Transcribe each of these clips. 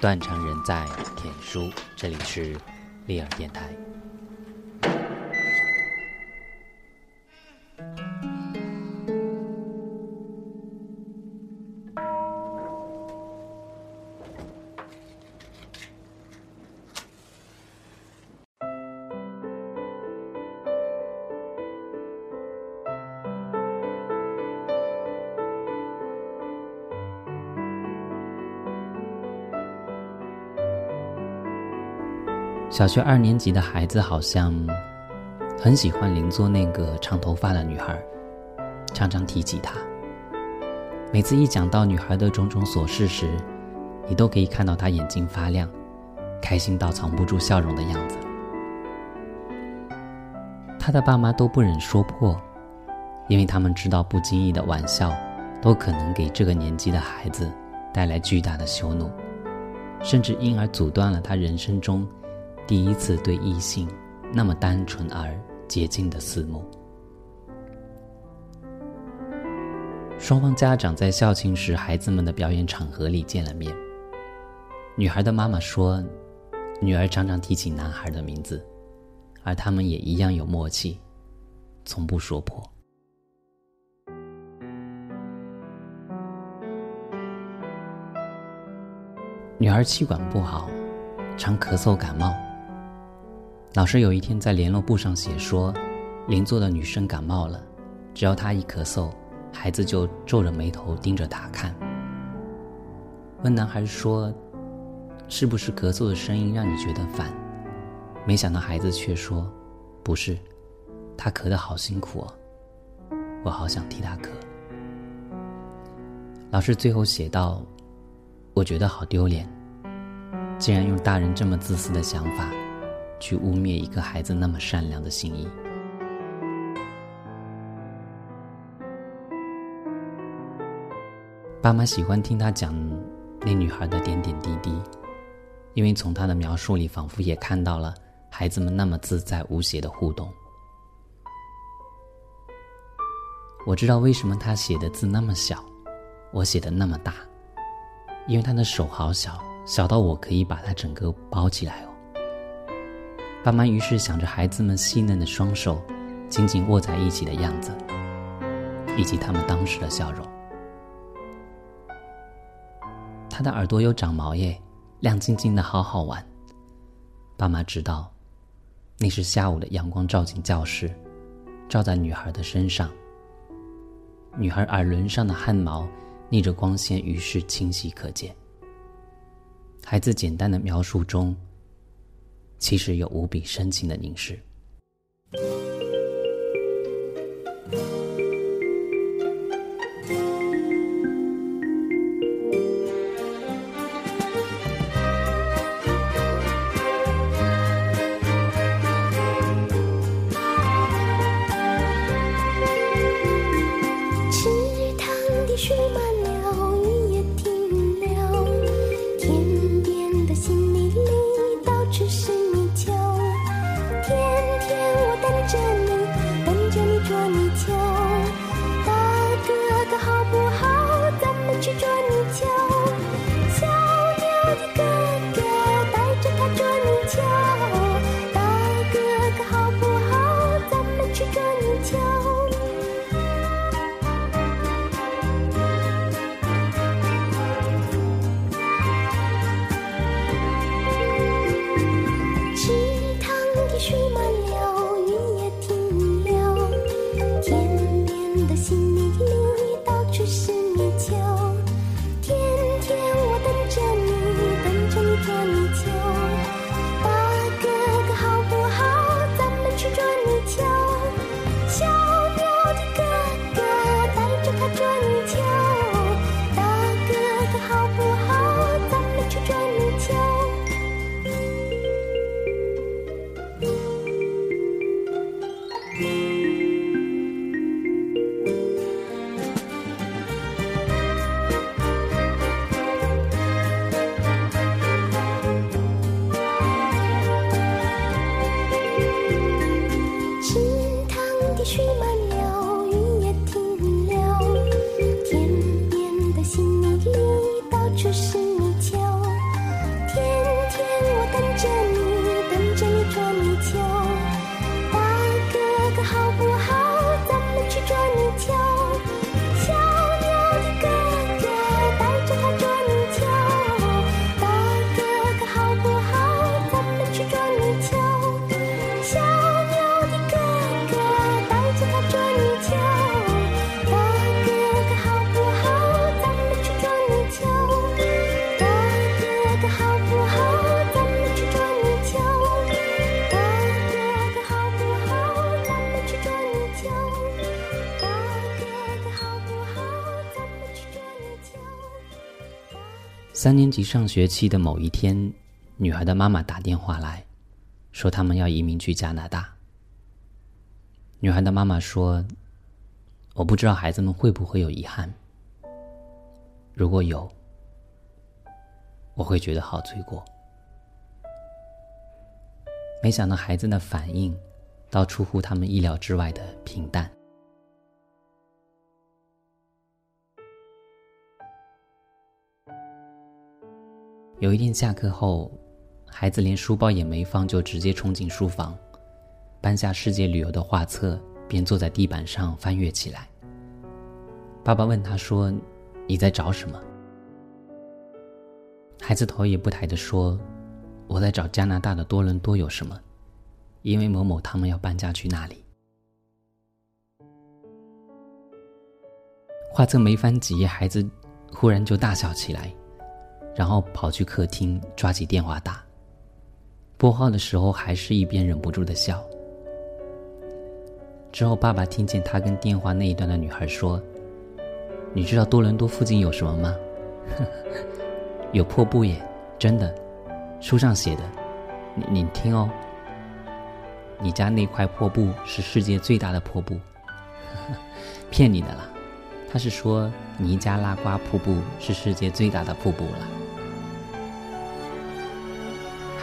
断肠人在天书，这里是利尔电台。小学二年级的孩子好像很喜欢邻座那个长头发的女孩，常常提起她。每次一讲到女孩的种种琐事时，你都可以看到她眼睛发亮，开心到藏不住笑容的样子。她的爸妈都不忍说破，因为他们知道不经意的玩笑都可能给这个年纪的孩子带来巨大的羞怒，甚至因而阻断了他人生中。第一次对异性那么单纯而洁净的四目。双方家长在校庆时孩子们的表演场合里见了面。女孩的妈妈说，女儿常常提起男孩的名字，而他们也一样有默契，从不说破。女儿气管不好，常咳嗽感冒。老师有一天在联络簿上写说，邻座的女生感冒了，只要她一咳嗽，孩子就皱着眉头盯着她看。问男孩说：“是不是咳嗽的声音让你觉得烦？”没想到孩子却说：“不是，他咳得好辛苦哦，我好想替他咳。”老师最后写道：“我觉得好丢脸，竟然用大人这么自私的想法。”去污蔑一个孩子那么善良的心意。爸妈喜欢听他讲那女孩的点点滴滴，因为从他的描述里，仿佛也看到了孩子们那么自在无邪的互动。我知道为什么他写的字那么小，我写的那么大，因为他的手好小，小到我可以把他整个包起来。爸妈于是想着孩子们细嫩的双手，紧紧握在一起的样子，以及他们当时的笑容。他的耳朵有长毛耶，亮晶晶的，好好玩。爸妈知道，那是下午的阳光照进教室，照在女孩的身上。女孩耳轮上的汗毛逆着光线，于是清晰可见。孩子简单的描述中。其实有无比深情的凝视。池塘的水满了，雨也停了，天边的新泥里到处是。三年级上学期的某一天，女孩的妈妈打电话来，说他们要移民去加拿大。女孩的妈妈说：“我不知道孩子们会不会有遗憾，如果有，我会觉得好罪过。”没想到孩子的反应，倒出乎他们意料之外的平淡。有一天下课后，孩子连书包也没放，就直接冲进书房，搬下世界旅游的画册，便坐在地板上翻阅起来。爸爸问他说：“你在找什么？”孩子头也不抬的说：“我在找加拿大的多伦多有什么，因为某某他们要搬家去那里。”画册没翻几页，孩子忽然就大笑起来。然后跑去客厅，抓起电话打。拨号的时候，还是一边忍不住的笑。之后，爸爸听见他跟电话那一端的女孩说：“你知道多伦多附近有什么吗？有破布耶，真的，书上写的。你你听哦，你家那块破布是世界最大的破布，骗你的啦。他是说尼加拉瓜瀑布是世界最大的瀑布了。”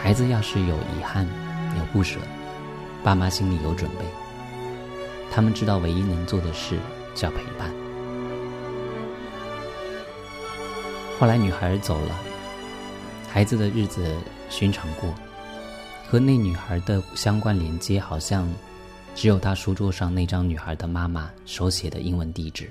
孩子要是有遗憾、有不舍，爸妈心里有准备。他们知道唯一能做的事叫陪伴。后来女孩走了，孩子的日子寻常过，和那女孩的相关连接好像只有他书桌上那张女孩的妈妈手写的英文地址。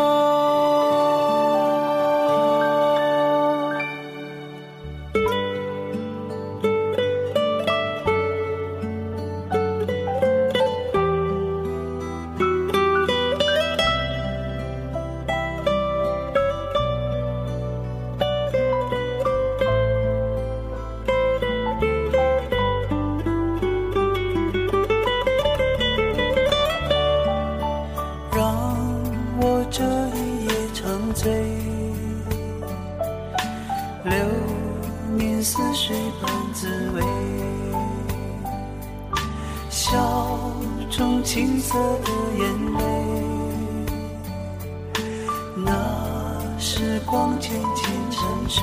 光渐渐沉睡，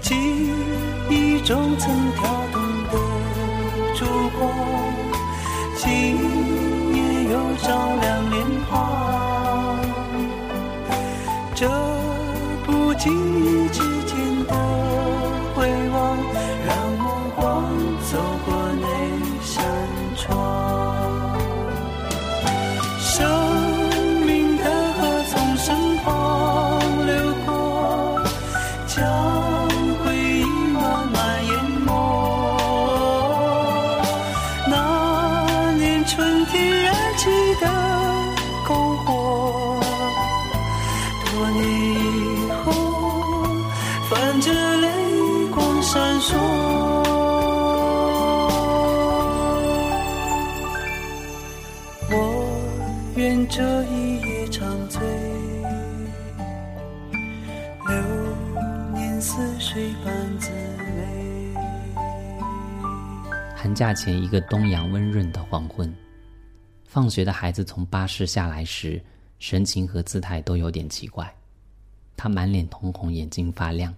记忆中曾跳动篝寒假前一个东阳温润的黄昏，放学的孩子从巴士下来时，神情和姿态都有点奇怪。他满脸通红，眼睛发亮，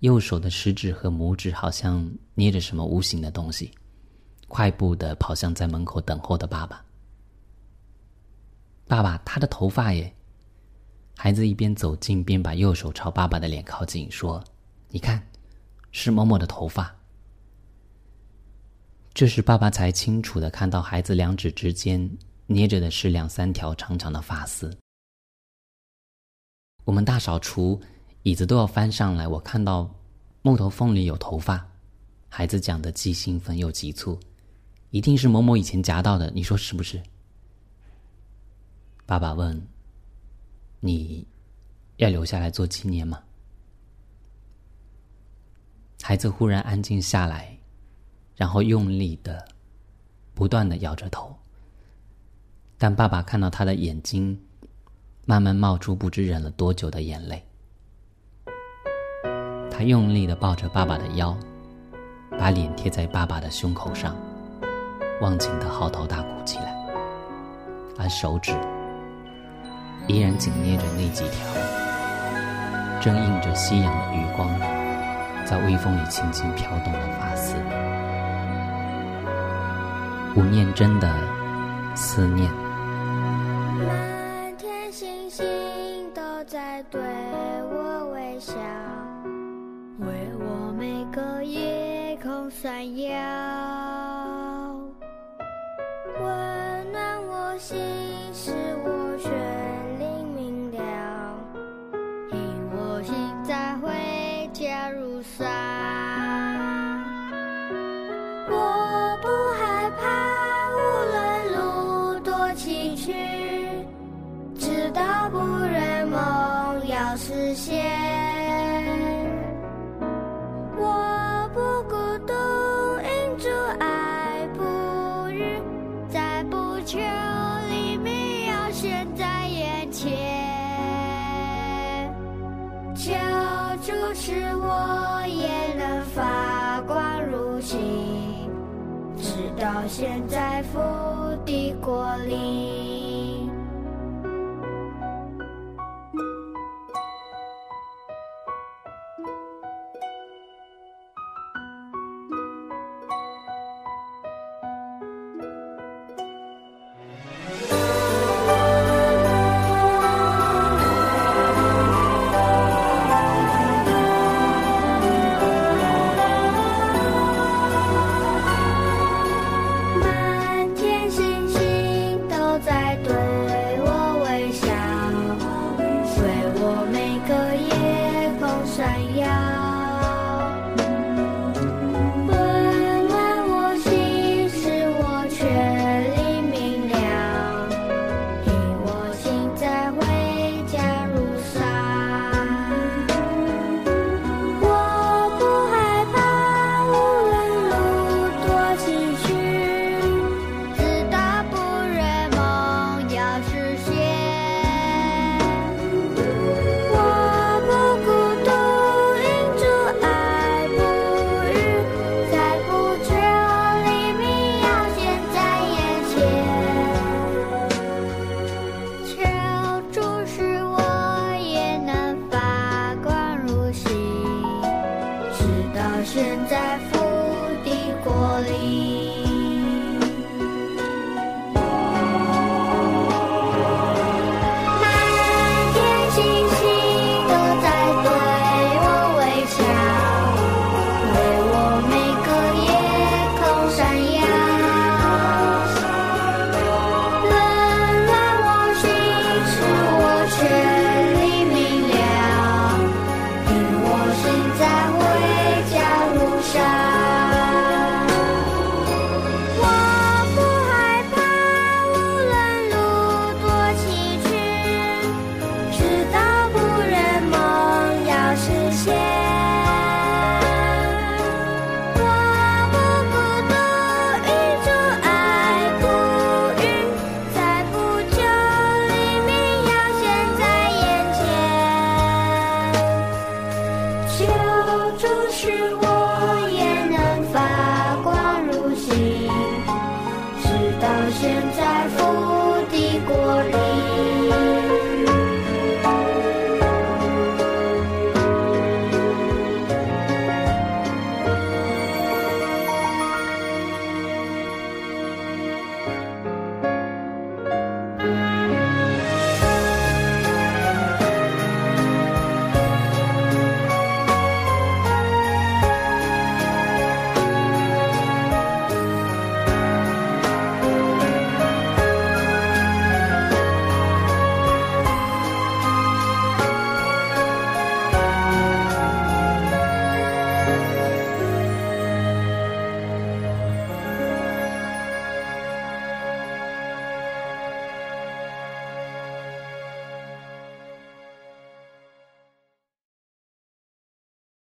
右手的食指和拇指好像捏着什么无形的东西，快步的跑向在门口等候的爸爸。爸爸，他的头发耶！孩子一边走近，边把右手朝爸爸的脸靠近，说：“你看，是某某的头发。”这时，爸爸才清楚的看到孩子两指之间捏着的是两三条长长的发丝。我们大扫除，椅子都要翻上来，我看到木头缝里有头发。孩子讲的既兴奋又急促，一定是某某以前夹到的，你说是不是？爸爸问：“你要留下来做纪念吗？”孩子忽然安静下来，然后用力的、不断的摇着头。但爸爸看到他的眼睛，慢慢冒出不知忍了多久的眼泪。他用力的抱着爸爸的腰，把脸贴在爸爸的胸口上，忘情的嚎啕大哭起来，而手指。依然紧捏着那几条，正映着夕阳的余光，在微风里轻轻飘动的发丝。吴念真的思念。满天星星都在对我微笑，为我每个夜空闪耀，实现。我不孤独，因主爱不渝，在不求黎明要现在眼前。求主使我也能发光如星，直到现在伏地国里。